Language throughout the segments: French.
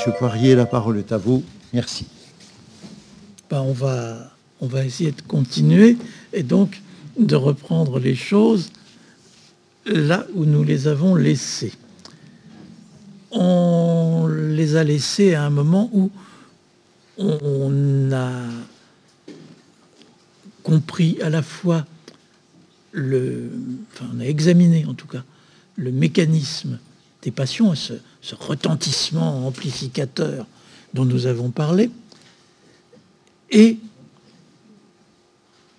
Monsieur Poirier, la parole est à vous. Merci. Ben, on, va, on va essayer de continuer et donc de reprendre les choses là où nous les avons laissées. On les a laissées à un moment où on a compris à la fois le, enfin on a examiné en tout cas le mécanisme des passions, ce, ce retentissement amplificateur dont nous avons parlé, et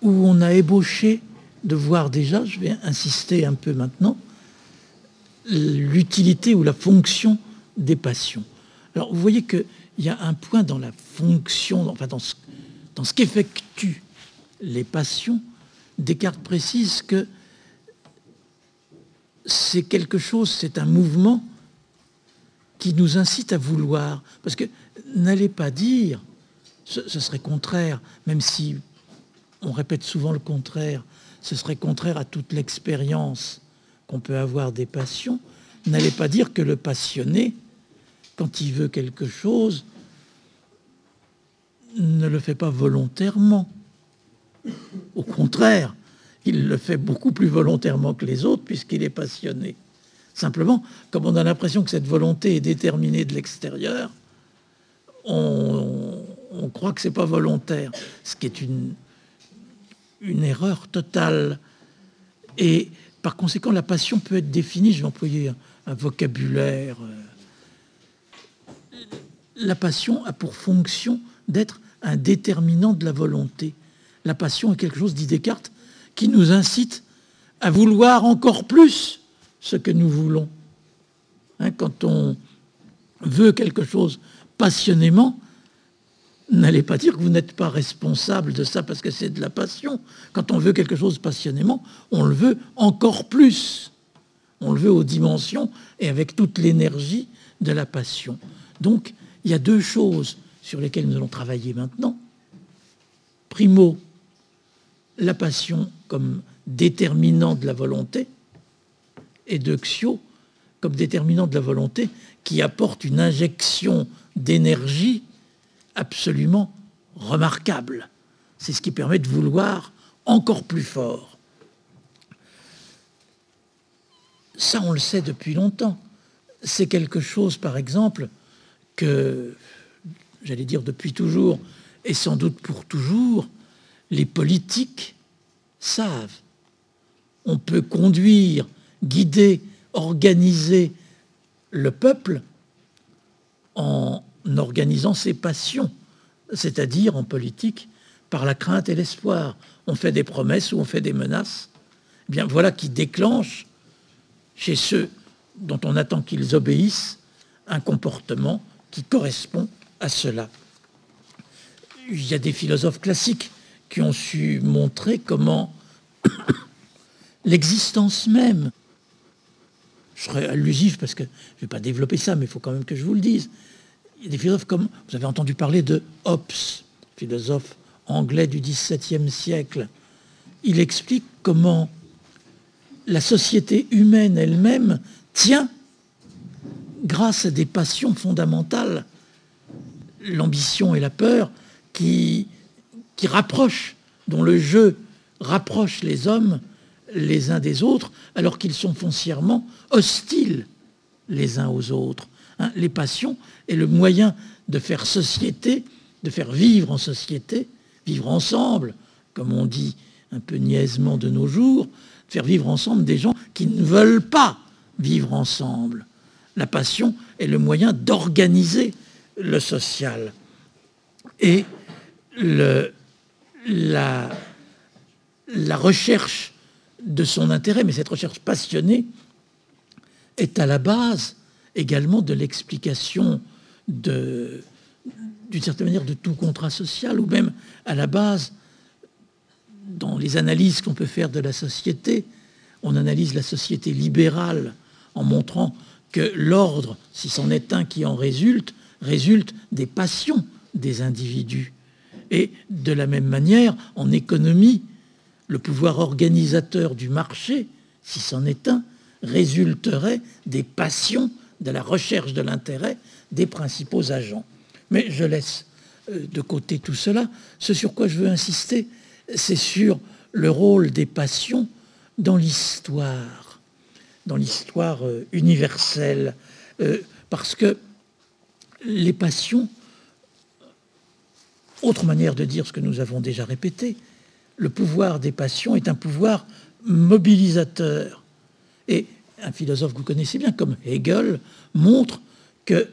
où on a ébauché de voir déjà, je vais insister un peu maintenant, l'utilité ou la fonction des passions. Alors vous voyez qu'il y a un point dans la fonction, enfin dans ce, dans ce qu'effectuent les passions, Descartes précise que c'est quelque chose, c'est un mouvement qui nous incite à vouloir. Parce que n'allez pas dire, ce, serait contraire, même si on répète souvent le contraire, ce serait contraire à toute l'expérience qu'on peut avoir des passions, n'allez pas dire que le passionné, quand il veut quelque chose, ne le fait pas volontairement. Au contraire, il le fait beaucoup plus volontairement que les autres puisqu'il est passionné. Simplement, comme on a l'impression que cette volonté est déterminée de l'extérieur, on, croit que c'est pas volontaire, ce qui est une, erreur totale. Et par conséquent, la passion peut être définie, je vais employer un, vocabulaire. Euh, la passion a pour fonction d'être un déterminant de la volonté. La passion est quelque chose, dit Descartes, qui nous incite à vouloir encore plus ce que nous voulons. Hein, quand on veut quelque chose passionnément, n'allez pas dire que vous n'êtes pas responsable de ça parce que c'est de la passion. Quand on veut quelque chose passionnément, on le veut encore plus. On le veut aux dimensions et avec toute l'énergie de la passion. Donc, il y a deux choses sur lesquelles nous allons travailler maintenant. Primo, la passion comme déterminant de la volonté, et de Xio comme déterminant de la volonté qui apporte une injection d'énergie absolument remarquable. C'est ce qui permet de vouloir encore plus fort. Ça, on le sait depuis longtemps. C'est quelque chose, par exemple, que, j'allais dire depuis toujours, et sans doute pour toujours, les politiques savent. On peut conduire, guider, organiser le peuple en organisant ses passions, c'est-à-dire en politique par la crainte et l'espoir. On fait des promesses ou on fait des menaces. Eh bien voilà qui déclenche chez ceux dont on attend qu'ils obéissent un comportement qui correspond à cela. Il y a des philosophes classiques qui ont su montrer comment l'existence même, je serais allusif parce que je ne vais pas développer ça, mais il faut quand même que je vous le dise. Il y a des philosophes comme, vous avez entendu parler de Hobbes, philosophe anglais du XVIIe siècle. Il explique comment la société humaine elle-même tient grâce à des passions fondamentales, l'ambition et la peur, qui qui rapproche, dont le jeu rapproche les hommes les uns des autres, alors qu'ils sont foncièrement hostiles les uns aux autres. Hein, les passions est le moyen de faire société, de faire vivre en société, vivre ensemble, comme on dit un peu niaisement de nos jours, faire vivre ensemble des gens qui ne veulent pas vivre ensemble. La passion est le moyen d'organiser le social. Et la recherche de son intérêt, mais cette recherche passionnée est à la base également de l'explication d'une certaine manière de tout contrat social, ou même à la base, dans les analyses qu'on peut faire de la société, on analyse la société libérale en montrant que l'ordre, si c'en est un qui en résulte, résulte des passions des individus. Et de la même manière, en économie, le pouvoir organisateur du marché, si c'en est un, résulterait des passions de la recherche de l'intérêt des principaux agents. Mais je laisse euh, de côté tout cela. Ce sur quoi je veux insister, c'est sur le rôle des passions dans l'histoire, dans l'histoire euh, universelle, euh, parce que les passions, autre manière de dire ce que nous avons déjà répété, le pouvoir des passions est un pouvoir mobilisateur. Et un philosophe que vous connaissez bien, comme Hegel, montre que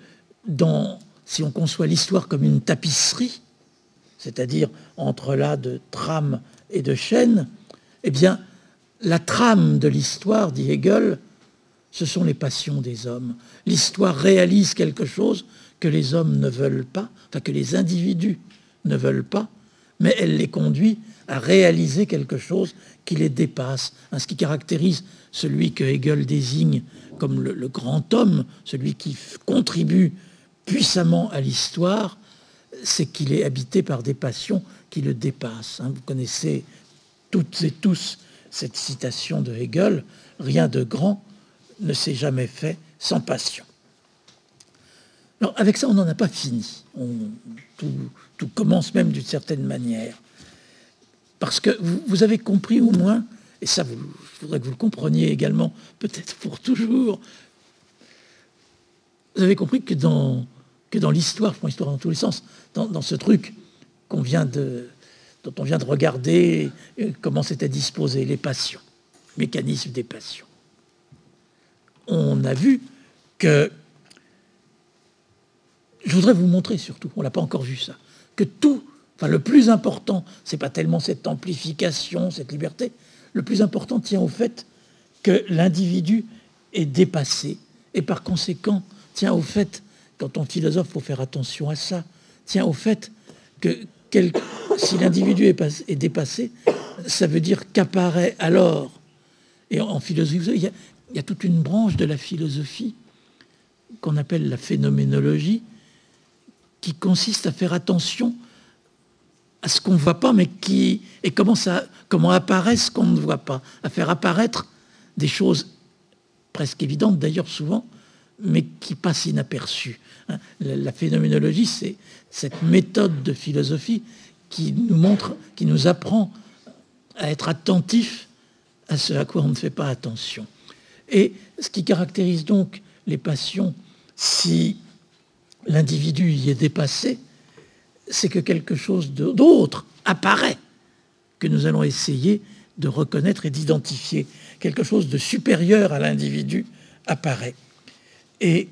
dans, si on conçoit l'histoire comme une tapisserie, c'est-à-dire entre là de trames et de chaînes, eh bien, la trame de l'histoire, dit Hegel, ce sont les passions des hommes. L'histoire réalise quelque chose que les hommes ne veulent pas, enfin que les individus ne veulent pas, mais elle les conduit à réaliser quelque chose qui les dépasse. Ce qui caractérise celui que Hegel désigne comme le, grand homme, celui qui contribue puissamment à l'histoire, c'est qu'il est habité par des passions qui le dépassent. Hein. Vous connaissez toutes et tous cette citation de Hegel, rien de grand ne s'est jamais fait sans passion. Alors avec ça, on n'en a pas fini. tout, commence même d'une certaine manière. Parce que vous, avez compris au moins, et ça, je voudrais que vous le compreniez également, peut-être pour toujours, vous avez compris que dans, que dans l'histoire, je prends l'histoire dans tous les sens, dans, ce truc dont on vient de regarder euh, comment c'était disposé, les passions, mécanisme des passions. On a vu que, je voudrais vous montrer surtout, on n'a pas encore vu ça, que tout Enfin, le plus important, c'est pas tellement cette amplification, cette liberté. Le plus important tient au fait que l'individu est dépassé et par conséquent tient au fait, quand on philosophe, faut faire attention à ça, tient au fait que si l'individu est, dépassé, ça veut dire qu'apparaît alors, et en philosophie, il il y a toute une branche de la philosophie qu'on appelle la phénoménologie, qui consiste à faire attention à ce qu'on ne voit pas, mais qui et comment ça, comment apparaît ce qu'on ne voit pas, à faire apparaître des choses presque évidentes d'ailleurs souvent, mais qui passent inaperçues. Hein. La, phénoménologie, c'est cette méthode de philosophie qui nous montre, qui nous apprend à être attentif à ce à quoi on ne fait pas attention. Et ce qui caractérise donc les passions, si l'individu y est dépassé, c'est que quelque chose d'autre apparaît, que nous allons essayer de reconnaître et d'identifier. Quelque chose de supérieur à l'individu apparaît. Et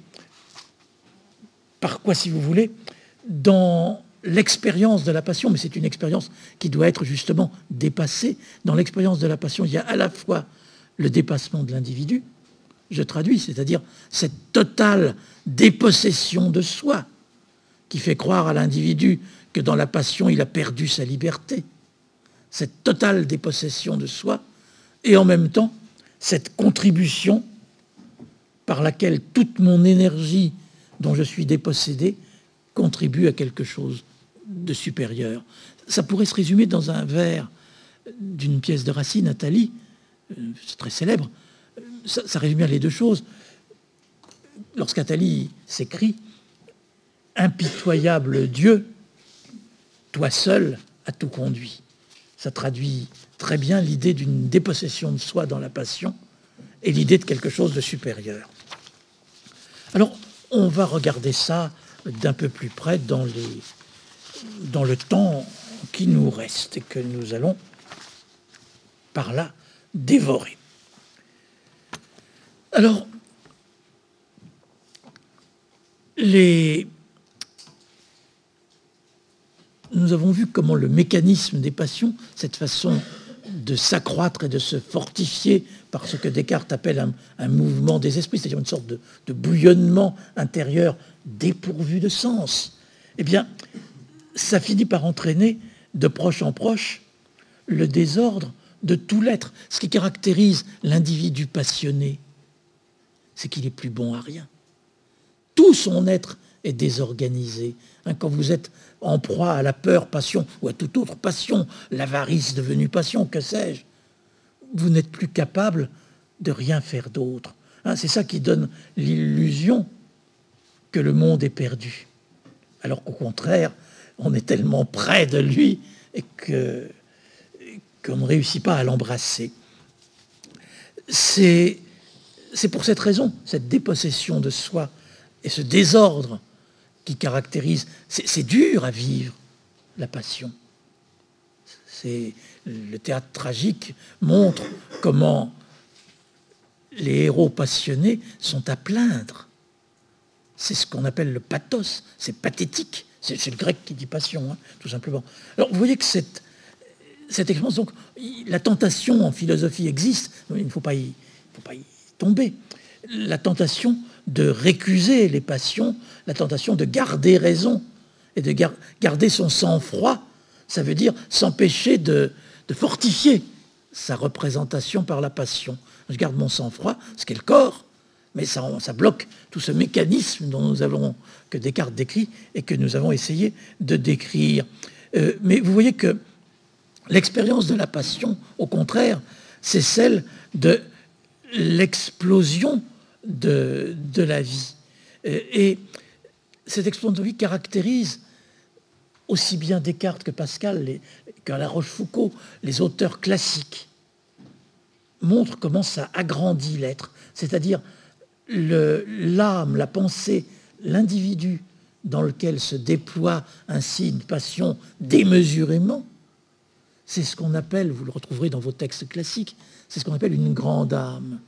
par quoi, si vous voulez, dans l'expérience de la passion, mais c'est une expérience qui doit être justement dépassée, dans l'expérience de la passion, il y a à la fois le dépassement de l'individu, je traduis, c'est-à-dire cette totale dépossession de soi, qui fait croire à l'individu que dans la passion, il a perdu sa liberté. Cette totale dépossession de soi, et en même temps, cette contribution par laquelle toute mon énergie dont je suis dépossédé contribue à quelque chose de supérieur. Ça pourrait se résumer dans un vers d'une pièce de Racine, Nathalie, euh, c'est très célèbre. Ça, résume bien les deux choses. Lorsqu'Athalie s'écrit impitoyable Dieu, toi seul a tout conduit. Ça traduit très bien l'idée d'une dépossession de soi dans la passion et l'idée de quelque chose de supérieur. Alors, on va regarder ça d'un peu plus près dans, les, dans le temps qui nous reste et que nous allons par là dévorer. Alors, les nous avons vu comment le mécanisme des passions, cette façon de s'accroître et de se fortifier par ce que Descartes appelle un, mouvement des esprits, c'est-à-dire une sorte de, de, bouillonnement intérieur dépourvu de sens, eh bien, ça finit par entraîner de proche en proche le désordre de tout l'être. Ce qui caractérise l'individu passionné, c'est qu'il est plus bon à rien. Tout son être désorganisé. Hein, quand vous êtes en proie à la peur, passion ou à toute autre passion, l'avarice devenue passion, que sais-je, vous n'êtes plus capable de rien faire d'autre. Hein, c'est ça qui donne l'illusion que le monde est perdu. Alors qu'au contraire, on est tellement près de lui et que qu'on ne réussit pas à l'embrasser. C'est, c'est pour cette raison, cette dépossession de soi et ce désordre qui caractérise. C'est, dur à vivre, la passion. C'est, le théâtre tragique montre comment les héros passionnés sont à plaindre. C'est ce qu'on appelle le pathos, c'est pathétique. C'est, le grec qui dit passion, hein, tout simplement. Alors vous voyez que cette, cette expérience, donc la tentation en philosophie existe, il ne faut pas y, faut pas y tomber. La tentation de récuser les passions, la tentation de garder raison et de garder son sang-froid, ça veut dire s'empêcher de, fortifier sa représentation par la passion. Je garde mon sang-froid, ce qu'est le corps, mais ça, bloque tout ce mécanisme dont nous que Descartes décrit et que nous avons essayé de décrire. Euh, mais vous voyez que l'expérience de la passion, au contraire, c'est celle de l'explosion de, la vie. Et cette explosion de vie caractérise aussi bien Descartes que Pascal, que La Rochefoucauld, les auteurs classiques, montrent comment ça agrandit l'être, c'est-à-dire l'âme, la pensée, l'individu dans lequel se déploie ainsi une passion démesurément, c'est ce qu'on appelle, vous le retrouverez dans vos textes classiques, c'est ce qu'on appelle une grande âme.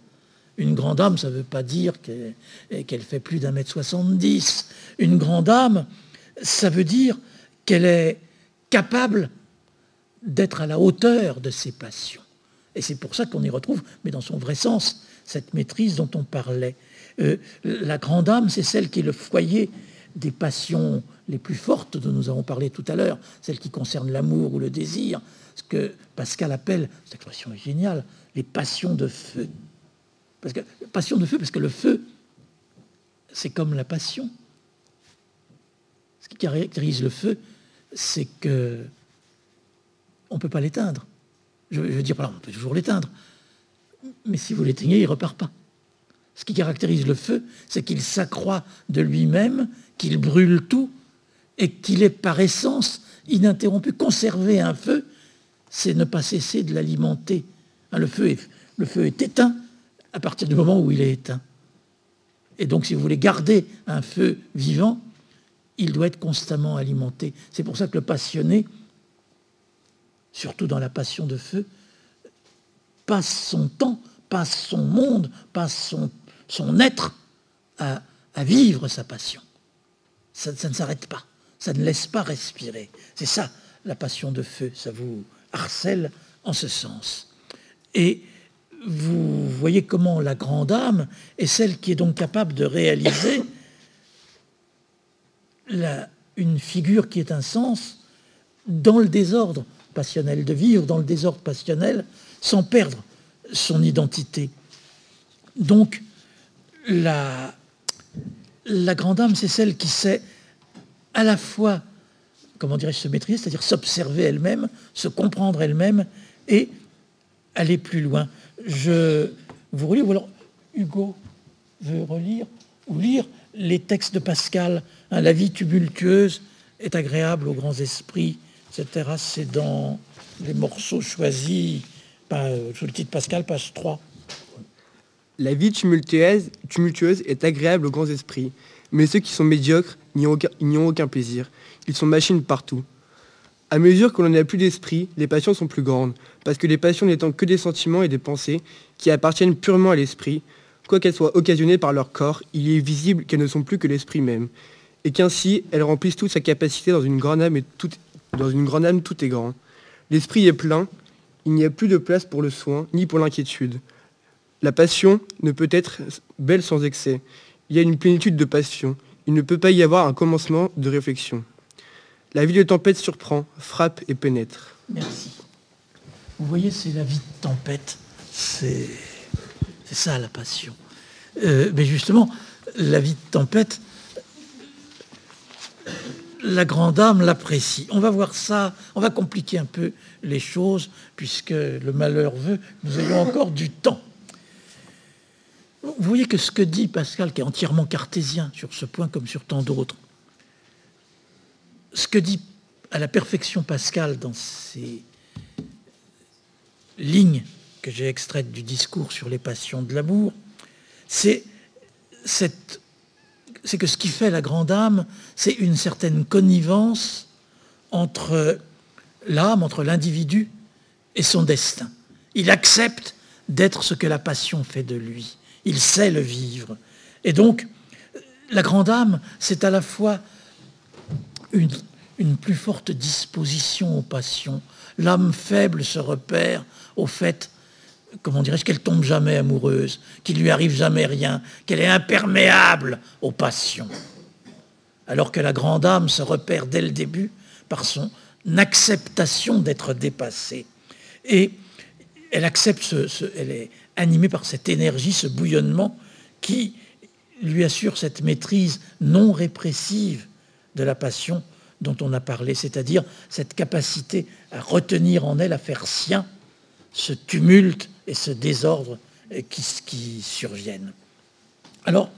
Une grande âme, ça ne veut pas dire qu'elle fait plus d'un mètre soixante-dix. Une grande âme, ça veut dire qu'elle est capable d'être à la hauteur de ses passions. Et c'est pour ça qu'on y retrouve, mais dans son vrai sens, cette maîtrise dont on parlait. Euh, la grande âme, c'est celle qui est le foyer des passions les plus fortes dont nous avons parlé tout à l'heure, celles qui concernent l'amour ou le désir, ce que Pascal appelle, cette expression est géniale, les passions de feu. Parce que, passion de feu, parce que le feu, c'est comme la passion. Ce qui caractérise le feu, c'est que on ne peut pas l'éteindre. Je, veux dire, on peut toujours l'éteindre. Mais si vous l'éteignez, il ne repart pas. Ce qui caractérise le feu, c'est qu'il s'accroît de lui-même, qu'il brûle tout, et qu'il est par essence ininterrompu. Conserver un feu, c'est ne pas cesser de l'alimenter. Le, feu le feu est éteint à partir du moment où il est éteint. Et donc, si vous voulez garder un feu vivant, il doit être constamment alimenté. C'est pour ça que le passionné, surtout dans la passion de feu, passe son temps, passe son monde, passe son, être à, vivre sa passion. Ça, ça ne s'arrête pas, ça ne laisse pas respirer. C'est ça la passion de feu, ça vous harcèle en ce sens. Et vous voyez comment la grande âme est celle qui est donc capable de réaliser une figure qui est un sens dans le désordre passionnel, de vivre dans le désordre passionnel sans perdre son identité. Donc, la, la grande âme, c'est celle qui sait à la fois, comment dirais-je, se maîtriser, c'est-à-dire s'observer elle-même, se comprendre elle-même et aller plus loin. Je vous relis, ou alors Hugo veut relire ou lire les textes de Pascal. Hein, la vie tumultueuse est agréable aux grands esprits, etc. C'est dans les morceaux choisis euh, sous le titre Pascal, page 3. La vie tumultueuse, est agréable aux grands esprits, mais ceux qui sont médiocres n'y ont, aucun plaisir. Ils sont machines partout. À mesure que l'on n'a plus d'esprit, les passions sont plus grandes, parce que les passions n'étant que des sentiments et des pensées qui appartiennent purement à l'esprit, quoi qu'elles soient occasionnées par leur corps, il est visible qu'elles ne sont plus que l'esprit même, et qu'ainsi elles remplissent toute sa capacité dans une grande âme tout, dans une grande âme tout est grand. L'esprit est plein, il n'y a plus de place pour le soin, ni pour l'inquiétude. La passion ne peut être belle sans excès. Il y a une plénitude de passion. Il ne peut pas y avoir un commencement de réflexion. La vie de tempête surprend, frappe et pénètre. Merci. Vous voyez, c'est la vie de tempête. C'est, ça la passion. Euh, mais justement, la vie de tempête, la grande âme l'apprécie. On va voir ça, on va compliquer un peu les choses, puisque le malheur veut nous ayons encore du temps. Vous voyez que ce que dit Pascal, qui est entièrement cartésien sur ce point comme sur tant d'autres, ce que dit à la perfection Pascal dans ces lignes que j'ai extraites du discours sur les passions de l'amour, c'est que ce qui fait la grande âme, c'est une certaine connivence entre l'âme, entre l'individu et son destin. Il accepte d'être ce que la passion fait de lui. Il sait le vivre. Et donc, la grande âme, c'est à la fois une, plus forte disposition aux passions. L'âme faible se repère au fait, comment dirais-je, qu'elle tombe jamais amoureuse, qu'il lui arrive jamais rien, qu'elle est imperméable aux passions. Alors que la grande âme se repère dès le début par son acceptation d'être dépassée. Et elle accepte, ce, elle est animée par cette énergie, ce bouillonnement qui lui assure cette maîtrise non répressive de la passion dont on a parlé, c'est-à-dire cette capacité à retenir en elle, à faire sien ce tumulte et ce désordre qui, qui surviennent. Alors,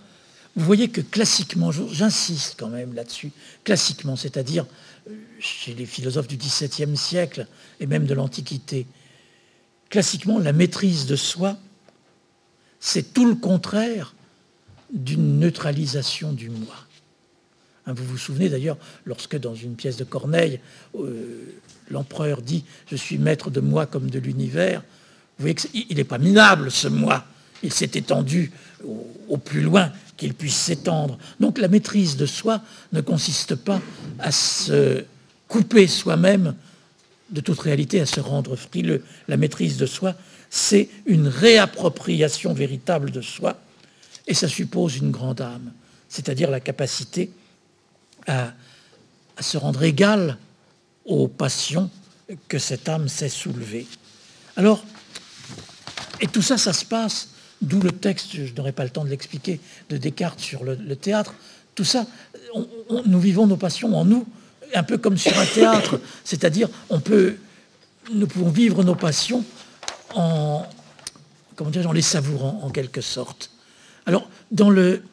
vous voyez que classiquement, j'insiste quand même là-dessus, classiquement, c'est-à-dire euh, chez les philosophes du XVIIe siècle et même de l'Antiquité, classiquement, la maîtrise de soi, c'est tout le contraire d'une neutralisation du moi. Hein, vous vous souvenez d'ailleurs, lorsque dans une pièce de Corneille, euh, l'empereur dit ⁇ Je suis maître de moi comme de l'univers ⁇ vous voyez qu'il n'est pas minable ce moi. Il s'est étendu au, plus loin qu'il puisse s'étendre. Donc la maîtrise de soi ne consiste pas à se couper soi-même de toute réalité, à se rendre frileux. La maîtrise de soi, c'est une réappropriation véritable de soi, et ça suppose une grande âme, c'est-à-dire la capacité à, se rendre égal aux passions que cette âme sait soulever. Alors, et tout ça, ça se passe, d'où le texte, je n'aurai pas le temps de l'expliquer, de Descartes sur le, théâtre. Tout ça, nous vivons nos passions en nous, un peu comme sur un théâtre. C'est-à-dire, on peut, nous pouvons vivre nos passions en, comment dire, en les savourant en quelque sorte. Alors, dans le,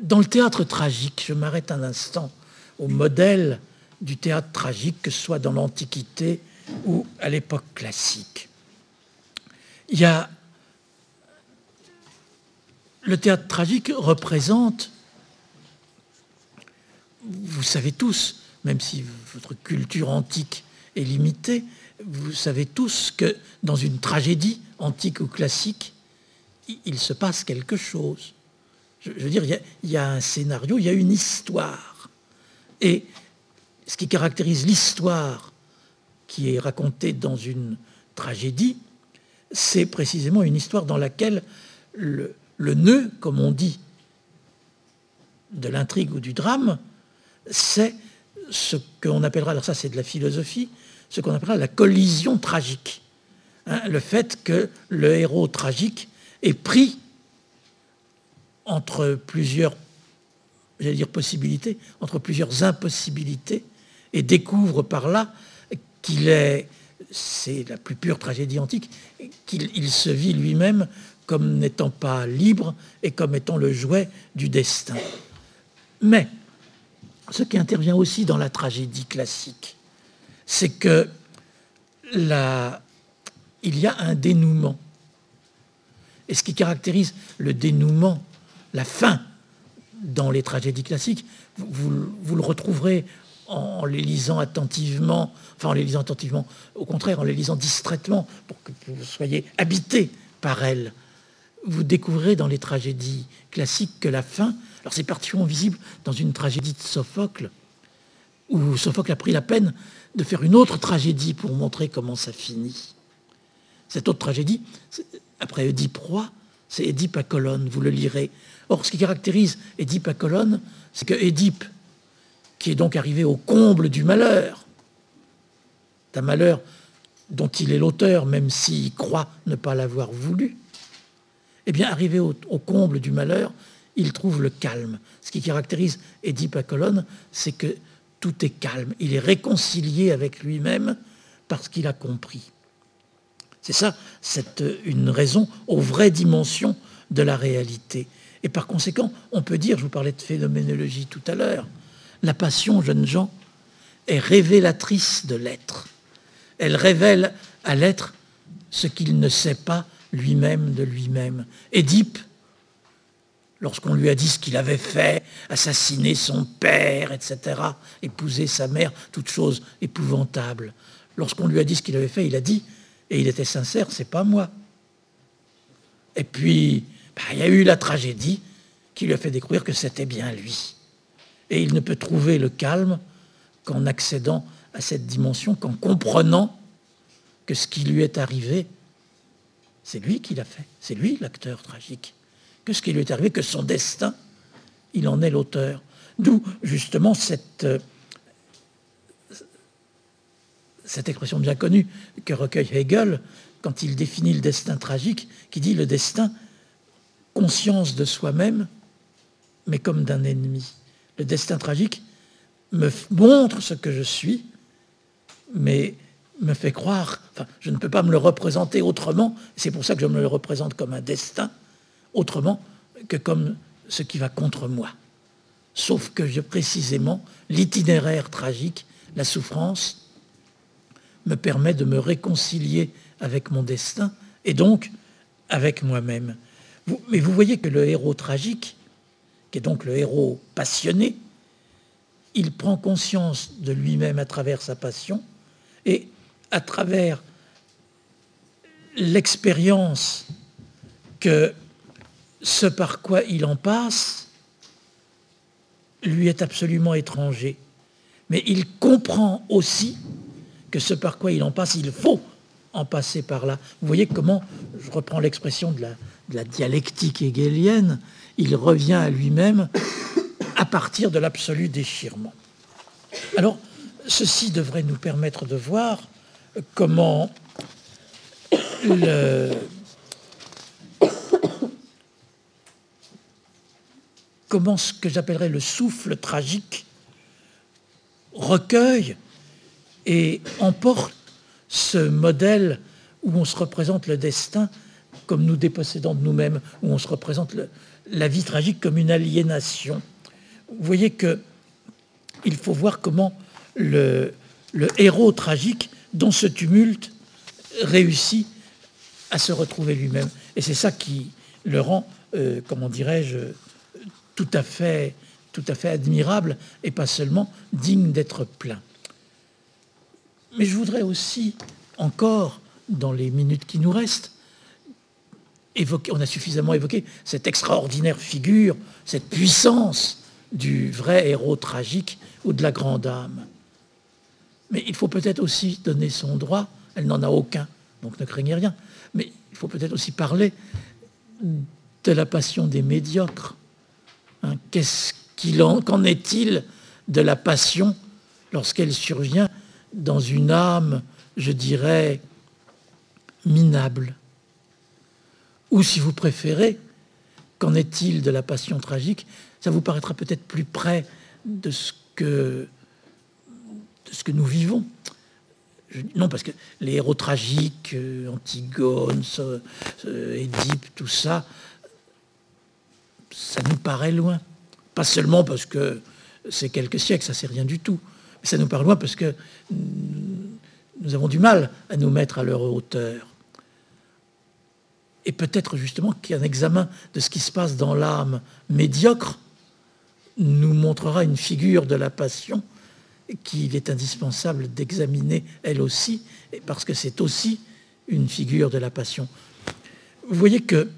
dans le théâtre tragique, je m'arrête un instant au modèle du théâtre tragique, que ce soit dans l'Antiquité ou à l'époque classique. Il y a le théâtre tragique représente, vous savez tous, même si votre culture antique est limitée, vous savez tous que dans une tragédie antique ou classique, il se passe quelque chose je, veux dire, il y, a, un scénario, il y a une histoire. Et ce qui caractérise l'histoire qui est racontée dans une tragédie, c'est précisément une histoire dans laquelle le, nœud, comme on dit, de l'intrigue ou du drame, c'est ce qu'on appellera, alors ça c'est de la philosophie, ce qu'on appellera la collision tragique. Hein, le fait que le héros tragique est pris entre plusieurs, j'allais dire possibilités, entre plusieurs impossibilités, et découvre par là qu'il est, c'est la plus pure tragédie antique, qu'il se vit lui-même comme n'étant pas libre et comme étant le jouet du destin. Mais ce qui intervient aussi dans la tragédie classique, c'est que la, il y a un dénouement. Et ce qui caractérise le dénouement la fin dans les tragédies classiques, vous, le retrouverez en les lisant attentivement, enfin en les lisant attentivement, au contraire, en les lisant distraitement, pour que vous soyez habité par elles. Vous découvrez dans les tragédies classiques que la fin, alors c'est particulièrement visible dans une tragédie de Sophocle, où Sophocle a pris la peine de faire une autre tragédie pour montrer comment ça finit. Cette autre tragédie, après Oedipe c'est Édipe à colonne, vous le lirez. Or, ce qui caractérise Édipe à colonne, c'est que Édipe, qui est donc arrivé au comble du malheur, d'un malheur dont il est l'auteur, même s'il croit ne pas l'avoir voulu, eh bien, arrivé au, comble du malheur, il trouve le calme. Ce qui caractérise Édipe à colonne, c'est que tout est calme. Il est réconcilié avec lui-même parce qu'il a compris. C'est ça, c'est une raison aux vraies dimensions de la réalité. Et par conséquent, on peut dire, je vous parlais de phénoménologie tout à l'heure, la passion, jeunes gens, est révélatrice de l'être. Elle révèle à l'être ce qu'il ne sait pas lui-même de lui-même. Édipe, lorsqu'on lui a dit ce qu'il avait fait, assassiner son père, etc., épouser sa mère, toute chose épouvantable. Lorsqu'on lui a dit ce qu'il avait fait, il a dit, et il était sincère, c'est pas moi. Et puis, bah, il y a eu la tragédie qui lui a fait découvrir que c'était bien lui. Et il ne peut trouver le calme qu'en accédant à cette dimension, qu'en comprenant que ce qui lui est arrivé, c'est lui qui l'a fait, c'est lui l'acteur tragique, que ce qui lui est arrivé, que son destin, il en est l'auteur. D'où justement cette, euh, cette expression bien connue que recueille Hegel quand il définit le destin tragique, qui dit le destin, conscience de soi-même, mais comme d'un ennemi. Le destin tragique me montre ce que je suis, mais me fait croire, enfin, je ne peux pas me le représenter autrement, c'est pour ça que je me le représente comme un destin, autrement que comme ce qui va contre moi. Sauf que je, précisément, l'itinéraire tragique, la souffrance, me permet de me réconcilier avec mon destin et donc avec moi-même. Mais vous voyez que le héros tragique, qui est donc le héros passionné, il prend conscience de lui-même à travers sa passion et à travers l'expérience que ce par quoi il en passe lui est absolument étranger. Mais il comprend aussi que ce par quoi il en passe, il faut en passer par là. Vous voyez comment, je reprends l'expression de la, dialectique hegelienne, il revient à lui-même à partir de l'absolu déchirement. Alors, ceci devrait nous permettre de voir comment comment ce que j'appellerais le souffle tragique recueille et emporte ce modèle où on se représente le destin comme nous dépossédant de nous-mêmes, où on se représente la vie tragique comme une aliénation. Vous voyez que il faut voir comment le, le héros tragique, dans ce tumulte, réussit à se retrouver lui-même. Et c'est ça qui le rend, euh, comment dirais-je, tout à fait, tout à fait admirable et pas seulement digne d'être plein. Mais je voudrais aussi, encore, dans les minutes qui nous restent, on a suffisamment évoqué cette extraordinaire figure, cette puissance du vrai héros tragique ou de la grande âme. Mais il faut peut-être aussi donner son droit, elle n'en a aucun, donc ne craignez rien, mais il faut peut-être aussi parler de la passion des médiocres. Hein, qu'est-ce qu'en est-il de la passion lorsqu'elle survient dans une âme, je dirais, minable? Ou si vous préférez, qu'en est-il de la passion tragique? Ça vous paraîtra peut-être plus près de ce que, ce que nous vivons. non, parce que les héros tragiques, euh, Antigone, Édipe, tout ça, ça nous paraît loin. Pas seulement parce que c'est quelques siècles, ça c'est rien du tout. Mais ça nous paraît loin parce que nous avons du mal à nous mettre à leur hauteur. Et peut-être justement qu'un examen de ce qui se passe dans l'âme médiocre nous montrera une figure de la passion qu'il est indispensable d'examiner elle aussi, parce que c'est aussi une figure de la passion. Vous voyez que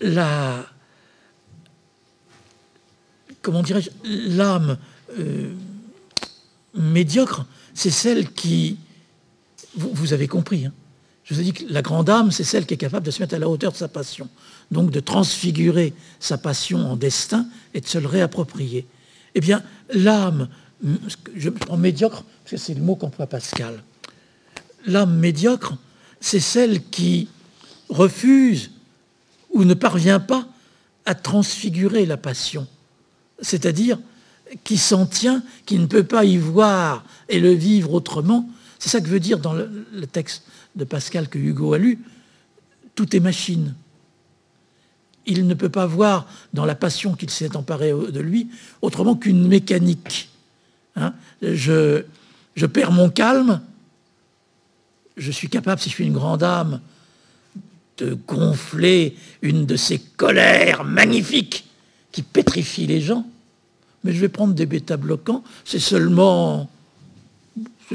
la, comment dirais-je, l'âme euh, médiocre, c'est celle qui, vous, avez compris, hein. Je vous ai dit que la grande âme, c'est celle qui est capable de se mettre à la hauteur de sa passion donc de transfigurer sa passion en destin et de se le réapproprier. Eh bien, l'âme, je prends médiocre, parce que c'est le mot qu'emploie Pascal, l'âme médiocre, c'est celle qui refuse ou ne parvient pas à transfigurer la passion, c'est-à-dire qui s'en tient, qui ne peut pas y voir et le vivre autrement. C'est ça que veut dire dans le, texte de Pascal que Hugo a lu, tout est machine. Il ne peut pas voir dans la passion qu'il s'est emparé de lui autrement qu'une mécanique. Hein. je, je perds mon calme, je suis capable, si je suis une grande âme, de gonfler une de ces colères magnifiques qui pétrifient les gens. Mais je vais prendre des bêta-bloquants, c'est seulement,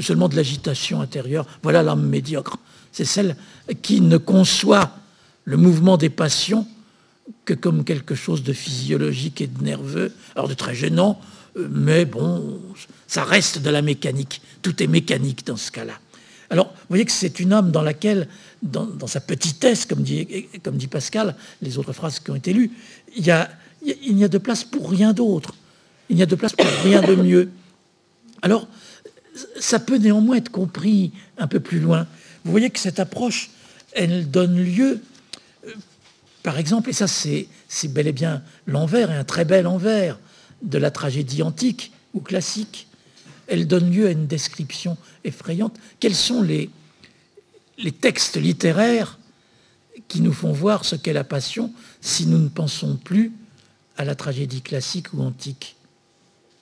seulement de l'agitation intérieure. Voilà l'âme médiocre. C'est celle qui ne conçoit le mouvement des passions que comme quelque chose de physiologique et de nerveux, alors de très gênant, mais bon, ça reste de la mécanique. Tout est mécanique dans ce cas-là. Alors, vous voyez que c'est une âme dans laquelle, dans, sa petitesse, comme dit, comme dit, Pascal, les autres phrases qui ont été lues, il, y a, il n'y a de place pour rien d'autre. Il n'y a de place pour rien de mieux. Alors, ça peut néanmoins être compris un peu plus loin. Vous voyez que cette approche, elle donne lieu, euh, par exemple, et ça c'est bel et bien l'envers, et un très bel envers de la tragédie antique ou classique, elle donne lieu à une description effrayante. Quels sont les, textes littéraires qui nous font voir ce qu'est la passion si nous ne pensons plus à la tragédie classique ou antique?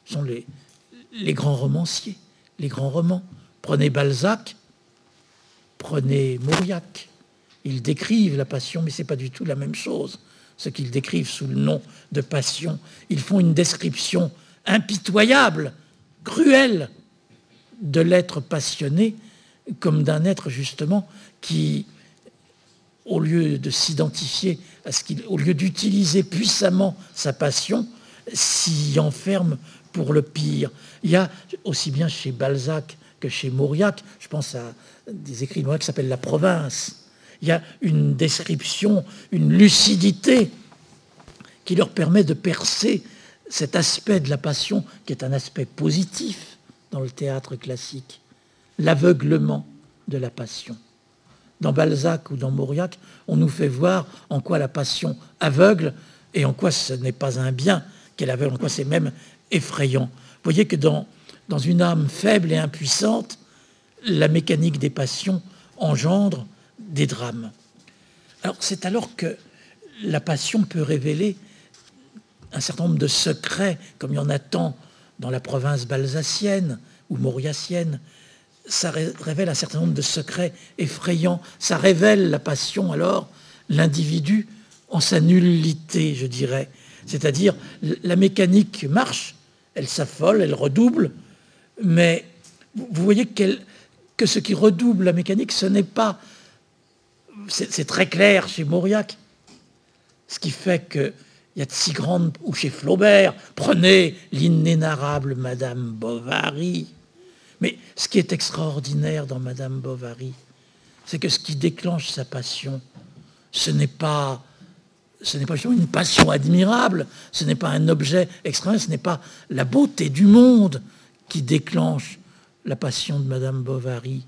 Ce sont les grands romanciers, les grands romans. Prenez Balzac, prenez Mauriac. Ils décrivent la passion, mais ce n'est pas du tout la même chose. Ce qu'ils décrivent sous le nom de passion, ils font une description impitoyable cruel de l'être passionné comme d'un être justement qui, au lieu de s'identifier à ce qu'il, au lieu d'utiliser puissamment sa passion, s'y enferme pour le pire. Il y a aussi bien chez Balzac que chez Mauriac, je pense à des écrits de qui s'appellent La Province, il y a une description, une lucidité qui leur permet de percer cet aspect de la passion qui est un aspect positif dans le théâtre classique, l'aveuglement de la passion. Dans Balzac ou dans Mauriac, on nous fait voir en quoi la passion aveugle et en quoi ce n'est pas un bien qu'elle aveugle, en quoi c'est même effrayant. Vous voyez que dans, une âme faible et impuissante, la mécanique des passions engendre des drames. Alors c'est alors que la passion peut révéler un certain nombre de secrets, comme il y en a tant dans la province balsacienne ou mauriacienne. Ça révèle un certain nombre de secrets effrayants. Ça révèle la passion, alors, l'individu en sa nullité, je dirais. C'est-à-dire, la mécanique marche, elle s'affole, elle redouble, mais vous voyez que ce qui redouble la mécanique, ce n'est pas... C'est très clair chez Mauriac. Ce qui fait que il y a de si grandes... Ou chez Flaubert, prenez l'inénarrable Madame Bovary. Mais ce qui est extraordinaire dans Madame Bovary, c'est que ce qui déclenche sa passion, ce n'est pas, ce n'est pas une passion admirable, ce n'est pas un objet extraordinaire, ce n'est pas la beauté du monde qui déclenche la passion de Madame Bovary.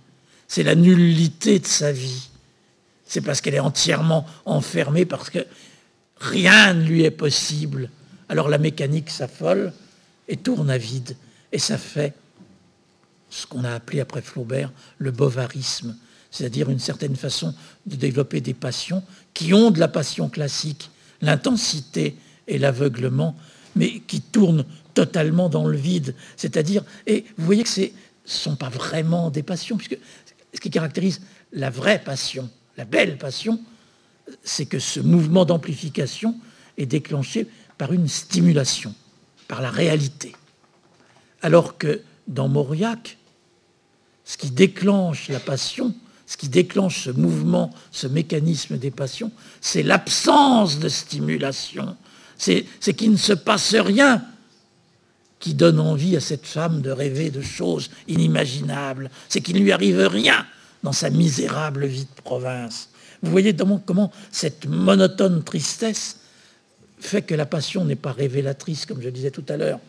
C'est la nullité de sa vie. C'est parce qu'elle est entièrement enfermée, parce que Rien ne lui est possible. Alors la mécanique s'affole et tourne à vide. Et ça fait ce qu'on a appelé après Flaubert le bovarisme, c'est-à-dire une certaine façon de développer des passions qui ont de la passion classique, l'intensité et l'aveuglement, mais qui tournent totalement dans le vide. C'est-à-dire, et vous voyez que ce ne sont pas vraiment des passions, puisque ce qui caractérise la vraie passion, la belle passion, c'est que ce mouvement d'amplification est déclenché par une stimulation, par la réalité. Alors que dans Mauriac, ce qui déclenche la passion, ce qui déclenche ce mouvement, ce mécanisme des passions, c'est l'absence de stimulation. C'est qu'il ne se passe rien qui donne envie à cette femme de rêver de choses inimaginables. C'est qu'il ne lui arrive rien dans sa misérable vie de province. Vous voyez comment cette monotone tristesse fait que la passion n'est pas révélatrice, comme je disais tout à l'heure,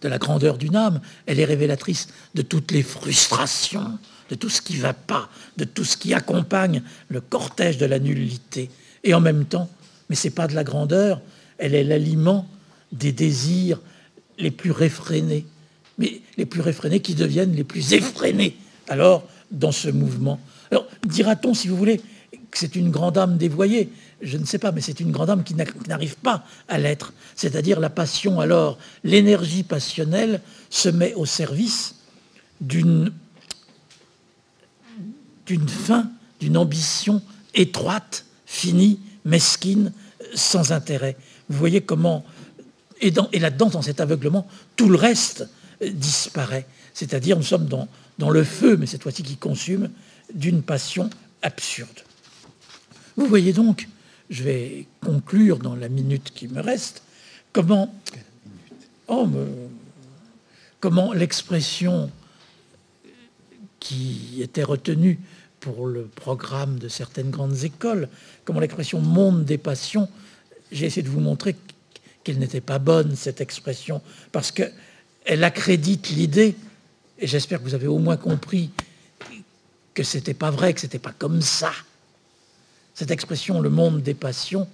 de la grandeur d'une âme, elle est révélatrice de toutes les frustrations, de tout ce qui va pas, de tout ce qui accompagne le cortège de la nullité. Et en même temps, mais ce n'est pas de la grandeur, elle est l'aliment des désirs les plus réfrénés, mais les plus réfrénés qui deviennent les plus effrénés. Alors, dans ce mouvement. Alors, dira-t-on, si vous voulez, que c'est une grande âme dévoyée? Je ne sais pas, mais c'est une grande âme qui n'arrive pas à l'être. C'est-à-dire la passion, alors, l'énergie passionnelle se met au service d'une d'une fin, d'une ambition étroite, finie, mesquine, sans intérêt. Vous voyez comment, et, et là-dedans, dans cet aveuglement, tout le reste disparaît. C'est-à-dire, nous sommes dans, dans le feu, mais cette fois-ci qui consume, d'une passion absurde. Vous voyez donc, je vais conclure dans la minute qui me reste, comment, oh, comment l'expression qui était retenue pour le programme de certaines grandes écoles, comment l'expression monde des passions, j'ai essayé de vous montrer qu'elle n'était pas bonne, cette expression, parce qu'elle accrédite l'idée et j'espère que vous avez au moins compris que ce n'était pas vrai, que ce n'était pas comme ça. Cette expression, le monde des passions,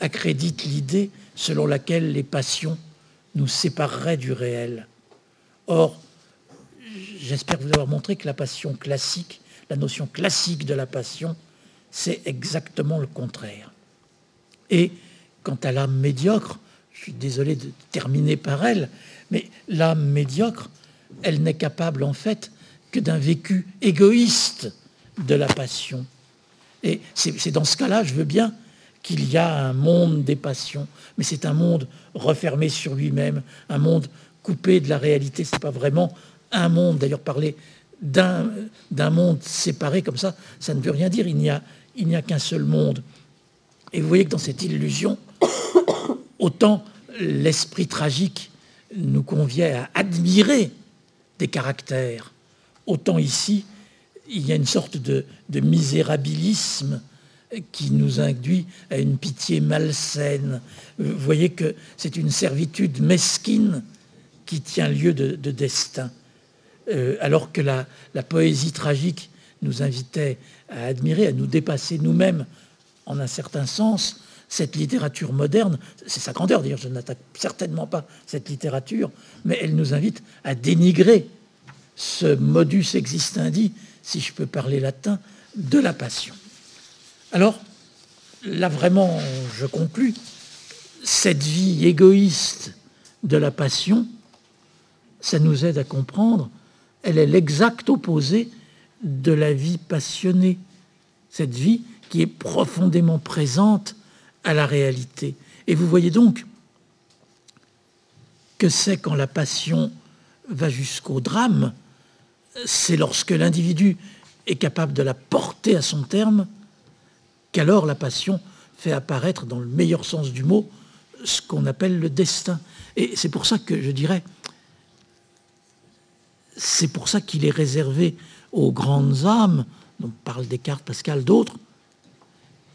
accrédite l'idée selon laquelle les passions nous sépareraient du réel. Or, j'espère vous avoir montré que la passion classique, la notion classique de la passion, c'est exactement le contraire. Et quant à l'âme médiocre, je suis désolé de terminer par elle, mais l'âme médiocre, elle n'est capable en fait que d'un vécu égoïste de la passion. Et c'est dans ce cas-là, je veux bien qu'il y a un monde des passions, mais c'est un monde refermé sur lui-même, un monde coupé de la réalité. Ce n'est pas vraiment un monde. D'ailleurs, parler d'un monde séparé comme ça, ça ne veut rien dire. Il n'y a, qu'un seul monde. Et vous voyez que dans cette illusion, autant l'esprit tragique nous convient à admirer des caractères. Autant ici, il y a une sorte de, misérabilisme qui nous induit à une pitié malsaine. Vous voyez que c'est une servitude mesquine qui tient lieu de, destin. Euh, alors que la, poésie tragique nous invitait à admirer, à nous dépasser nous-mêmes en un certain sens, cette littérature moderne, c'est sa grandeur d'ailleurs, je n'attaque certainement pas cette littérature, mais elle nous invite à dénigrer ce modus existendi, si je peux parler latin, de la passion. Alors, là vraiment, je conclus, cette vie égoïste de la passion, ça nous aide à comprendre, elle est l'exact opposé de la vie passionnée, cette vie qui est profondément présente à la réalité. Et vous voyez donc que c'est quand la passion va jusqu'au drame, c'est lorsque l'individu est capable de la porter à son terme qu'alors la passion fait apparaître, dans le meilleur sens du mot, ce qu'on appelle le destin. Et c'est pour ça que je dirais, c'est pour ça qu'il est réservé aux grandes âmes, on parle Descartes, Pascal, d'autres,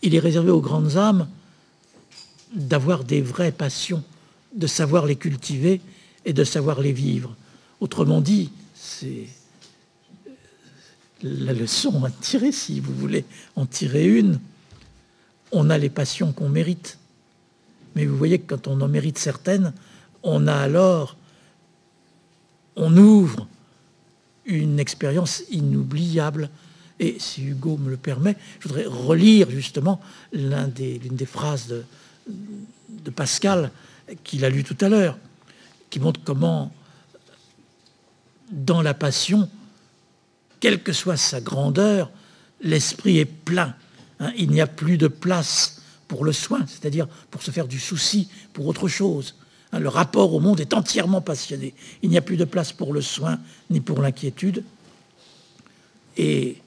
il est réservé aux grandes âmes d'avoir des vraies passions, de savoir les cultiver et de savoir les vivre. Autrement dit, c'est la leçon à tirer, si vous voulez en tirer une. On a les passions qu'on mérite. Mais vous voyez que quand on en mérite certaines, on a alors, on ouvre une expérience inoubliable. Et si Hugo me le permet, je voudrais relire justement l'une des, phrases de, de Pascal, qu'il a lu tout à l'heure, qui montre comment, dans la passion, quelle que soit sa grandeur, l'esprit est plein. Hein. il n'y a plus de place pour le soin, c'est-à-dire pour se faire du souci pour autre chose. Hein. le rapport au monde est entièrement passionné. Il n'y a plus de place pour le soin ni pour l'inquiétude. Et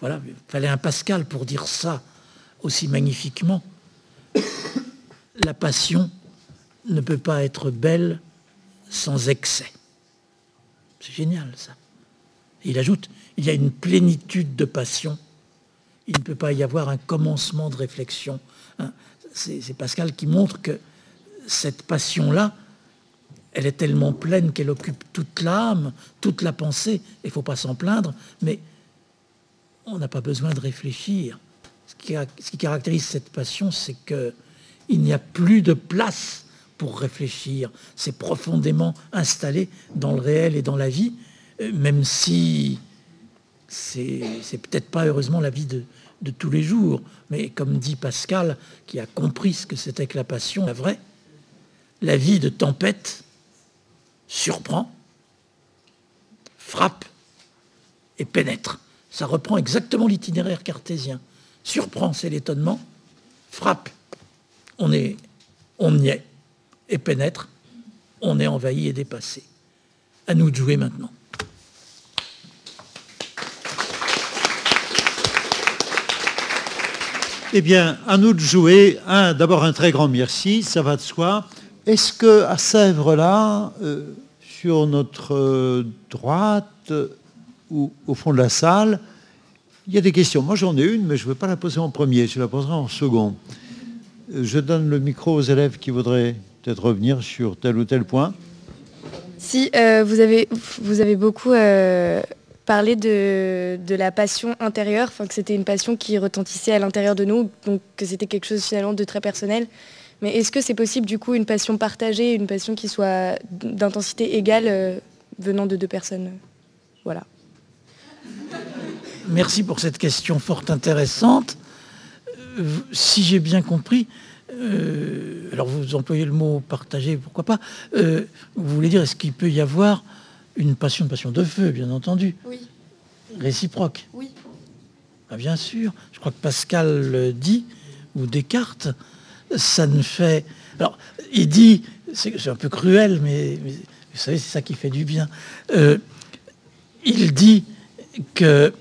voilà, il fallait un Pascal pour dire ça aussi magnifiquement la passion ne peut pas être belle sans excès. C'est génial ça. Il ajoute, il y a une plénitude de passion. Il ne peut pas y avoir un commencement de réflexion. Hein. C'est Pascal qui montre que cette passion-là, elle est tellement pleine qu'elle occupe toute l'âme, toute la pensée. Il ne faut pas s'en plaindre, mais on n'a pas besoin de réfléchir. Ce qui caractérise cette passion, c'est que il n'y a plus de place pour réfléchir. C'est profondément installé dans le réel et dans la vie, même si c'est peut-être pas heureusement la vie de, de, tous les jours, mais comme dit Pascal, qui a compris ce que c'était que la passion, la vraie, la vie de tempête surprend, frappe et pénètre. Ça reprend exactement l'itinéraire cartésien. Surprend, c'est l'étonnement. Frappe, on, est, on y est. Et pénètre, on est envahi et dépassé. À nous de jouer maintenant. Eh bien, à nous de jouer. D'abord un très grand merci, ça va de soi. Est-ce que à Sèvres-là, euh, sur notre euh, droite ou au fond de la salle, il y a des questions. Moi j'en ai une, mais je ne vais pas la poser en premier, je la poserai en second. Euh, je donne le micro aux élèves qui voudraient peut-être revenir sur tel ou tel point. Si vous, avez, beaucoup parler de, la passion intérieure, que c'était une passion qui retentissait à l'intérieur de nous, donc que c'était quelque chose finalement de très personnel. Mais est-ce que c'est possible du coup une passion partagée, une passion qui soit d'intensité égale euh, venant de deux personnes? Voilà. Merci pour cette question fort intéressante. Euh, si j'ai bien compris, euh, alors vous employez le mot partagé, pourquoi pas, vous voulez dire est-ce qu'il peut y avoir une passion, une passion de feu, bien entendu? Oui. Réciproque? Oui. Ah, bien sûr. Je crois que Pascal le dit, ou Descartes, ça ne fait... Alors, il dit, c'est un peu cruel, mais, vous savez, c'est ça qui fait du bien. Euh, il dit que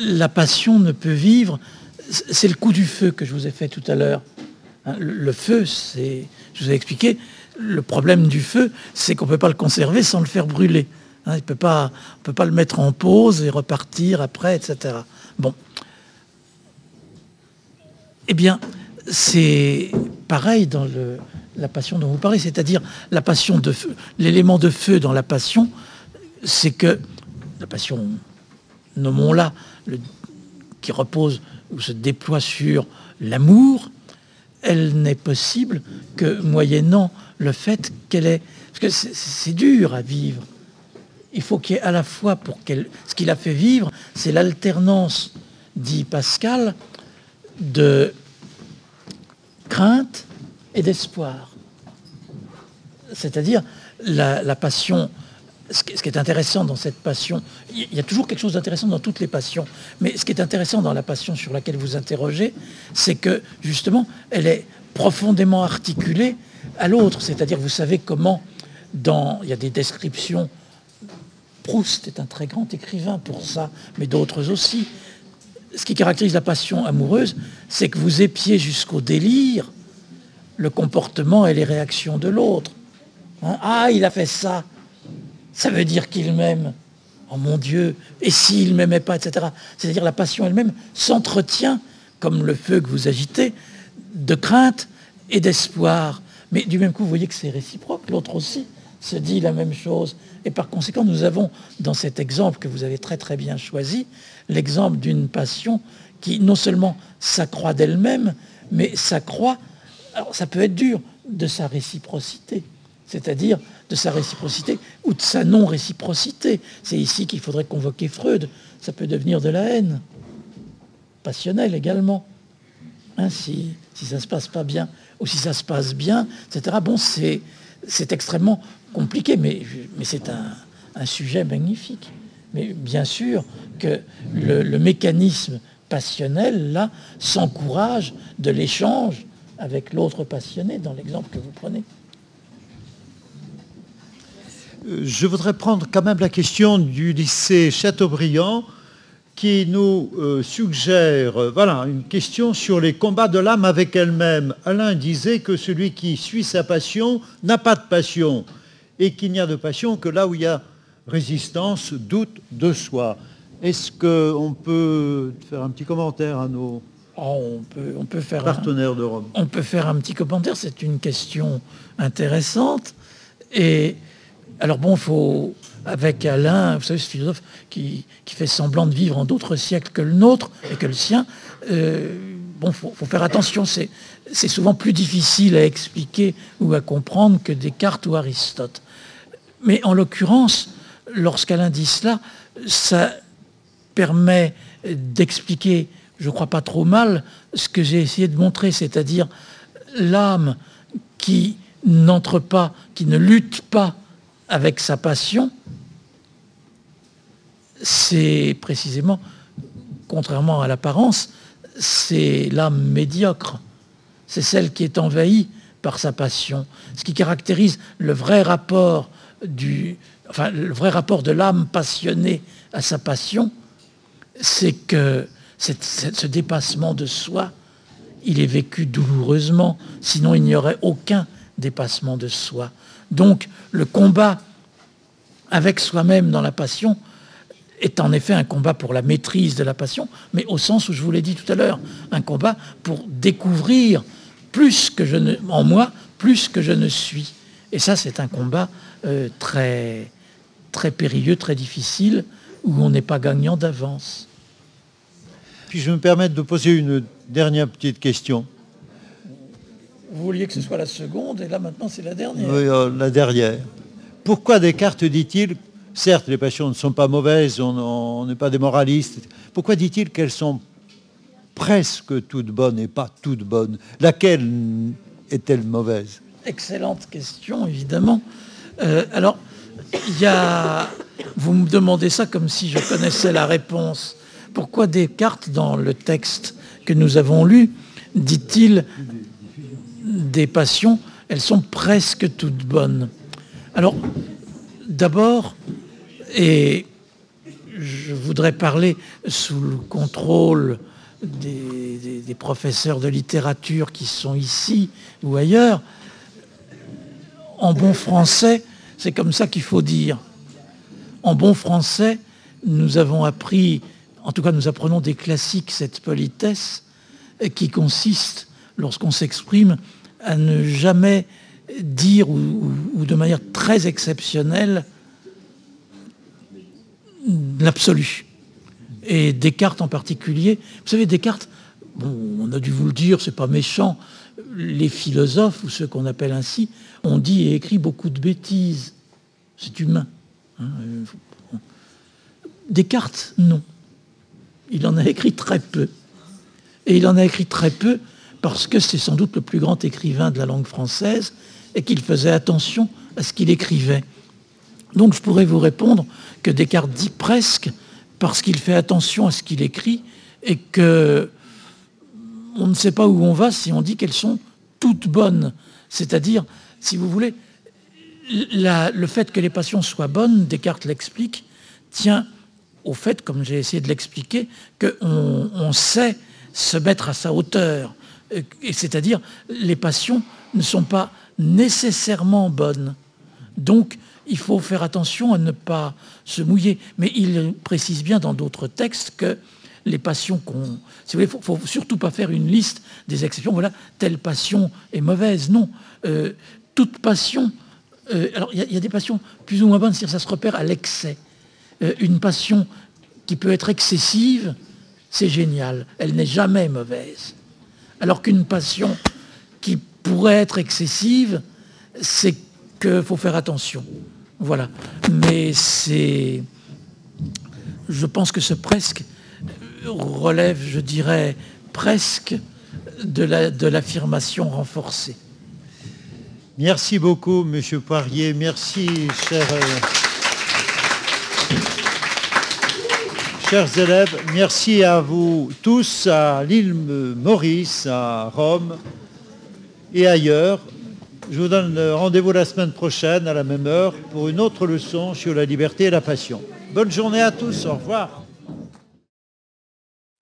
la passion ne peut vivre... C'est le coup du feu que je vous ai fait tout à l'heure. Hein, le feu, c'est... Je vous ai expliqué, le problème du feu, c'est qu'on ne peut pas le conserver sans le faire brûler. Hein, on ne peut pas le mettre en pause et repartir après, etc. Bon. Eh bien, c'est pareil dans la passion dont vous parlez, c'est-à-dire la passion de feu. L'élément de feu dans la passion, c'est que la passion, nommons-la, qui repose ou se déploie sur l'amour, elle n'est possible que moyennant le fait qu'elle est... Parce que c'est dur à vivre. Il faut qu'il y ait à la fois pour qu'elle... Ce qui l'a fait vivre, c'est l'alternance, dit Pascal, de crainte et d'espoir. C'est-à-dire la, passion ce qui est intéressant dans cette passion, il y a toujours quelque chose d'intéressant dans toutes les passions, mais ce qui est intéressant dans la passion sur laquelle vous interrogez, c'est que justement, elle est profondément articulée à l'autre. C'est-à-dire, vous savez comment, dans, il y a des descriptions, Proust est un très grand écrivain pour ça, mais d'autres aussi. Ce qui caractérise la passion amoureuse, c'est que vous épiez jusqu'au délire le comportement et les réactions de l'autre. Hein, ah, il a fait ça. Ça veut dire qu'il m'aime. Oh mon Dieu, et s'il ne m'aimait pas, etc. C'est-à-dire la passion elle-même s'entretient, comme le feu que vous agitez, de crainte et d'espoir. Mais du même coup, vous voyez que c'est réciproque. L'autre aussi se dit la même chose. Et par conséquent, nous avons dans cet exemple que vous avez très très bien choisi, l'exemple d'une passion qui non seulement s'accroît d'elle-même, mais s'accroît, alors ça peut être dur, de sa réciprocité. C'est-à-dire de sa réciprocité ou de sa non-réciprocité. C'est ici qu'il faudrait convoquer Freud. Ça peut devenir de la haine, passionnelle également. Ainsi, si ça ne se passe pas bien ou si ça se passe bien, etc. Bon, c'est extrêmement compliqué, mais c'est un, sujet magnifique. Mais bien sûr que le, mécanisme passionnel, là, s'encourage de l'échange avec l'autre passionné, dans l'exemple que vous prenez. Euh, je voudrais prendre quand même la question du lycée Chateaubriand qui nous euh, suggère euh, voilà, une question sur les combats de l'âme avec elle-même. Alain disait que celui qui suit sa passion n'a pas de passion et qu'il n'y a de passion que là où il y a résistance, doute de soi. Est-ce qu'on peut faire un petit commentaire à nos oh, on, peut, on peut faire partenaires de Rome? On peut faire un petit commentaire, c'est une question intéressante. Et alors bon, il faut avec Alain, vous savez, ce philosophe qui, fait semblant de vivre en d'autres siècles que le nôtre et que le sien. Euh, bon, il faut, faire attention, c'est, souvent plus difficile à expliquer ou à comprendre que Descartes ou Aristote. Mais en l'occurrence, lorsqu'Alain dit cela, ça permet d'expliquer, je crois pas trop mal, ce que j'ai essayé de montrer, c'est-à-dire l'âme qui n'entre pas, qui ne lutte pas avec sa passion, c'est précisément, contrairement à l'apparence, c'est l'âme médiocre. C'est celle qui est envahie par sa passion. Ce qui caractérise le vrai rapport du, le vrai rapport de l'âme passionnée à sa passion, c'est que ce dépassement de soi, il est vécu douloureusement, sinon il n'y aurait aucun dépassement de soi. Donc le combat avec soi-même dans la passion est en effet un combat pour la maîtrise de la passion, mais au sens où je vous l'ai dit tout à l'heure, un combat pour découvrir plus que je ne, en moi, plus que je ne suis. Et ça, c'est un combat euh, très, très périlleux, très difficile, où on n'est pas gagnant d'avance. Puis je me permets de poser une dernière petite question. Vous vouliez que ce soit la seconde, et là maintenant c'est la dernière. Oui, euh, la dernière. Pourquoi Descartes dit-il, certes les passions ne sont pas mauvaises, on n'est pas des moralistes, pourquoi dit-il qu'elles sont presque toutes bonnes et pas toutes bonnes? Laquelle est-elle mauvaise? Excellente question, évidemment. Euh, alors, il y a... Vous me demandez ça comme si je connaissais la réponse. Pourquoi Descartes, dans le texte que nous avons lu, dit-il des passions, elles sont presque toutes bonnes Alors, d'abord, et je voudrais parler sous le contrôle des, des, professeurs de littérature qui sont ici ou ailleurs, en bon français, c'est comme ça qu'il faut dire. En bon français, nous avons appris, en tout cas nous apprenons des classiques cette politesse qui consiste, lorsqu'on s'exprime, à ne jamais dire ou, de manière très exceptionnelle l'absolu. Et Descartes en particulier. Vous savez, Descartes, on a dû vous le dire, c'est pas méchant. Les philosophes, ou ceux qu'on appelle ainsi, ont dit et écrit beaucoup de bêtises. C'est humain. Hein, euh, Descartes, non. Il en a écrit très peu. Et il en a écrit très peu parce que c'est sans doute le plus grand écrivain de la langue française et qu'il faisait attention à ce qu'il écrivait. Donc je pourrais vous répondre que Descartes dit presque parce qu'il fait attention à ce qu'il écrit et que on ne sait pas où on va si on dit qu'elles sont toutes bonnes. C'est-à-dire, si vous voulez, le fait que les passions soient bonnes, Descartes l'explique, tient au fait, comme j'ai essayé de l'expliquer, qu'on on sait se mettre à sa hauteur. C'est-à-dire, les passions ne sont pas nécessairement bonnes. Donc, il faut faire attention à ne pas se mouiller. Mais il précise bien dans d'autres textes que les passions qu'on... Si vous voulez, il ne faut, surtout pas faire une liste des exceptions. Voilà, telle passion est mauvaise. Non. Euh, toute passion... Euh, alors, il y, a des passions plus ou moins bonnes, ça se repère à l'excès. Euh, une passion qui peut être excessive, c'est génial. Elle n'est jamais mauvaise. Alors qu'une passion qui pourrait être excessive, c'est qu'il faut faire attention. Voilà. Mais c'est... Je pense que ce presque relève, je dirais, presque de l'affirmation renforcée. Merci beaucoup, Monsieur Poirier. Merci, cher... Euh, chers élèves, merci à vous tous, à l'île Maurice, à Rome et ailleurs. Je vous donne rendez-vous la semaine prochaine à la même heure pour une autre leçon sur la liberté et la passion. Bonne journée à tous, au revoir.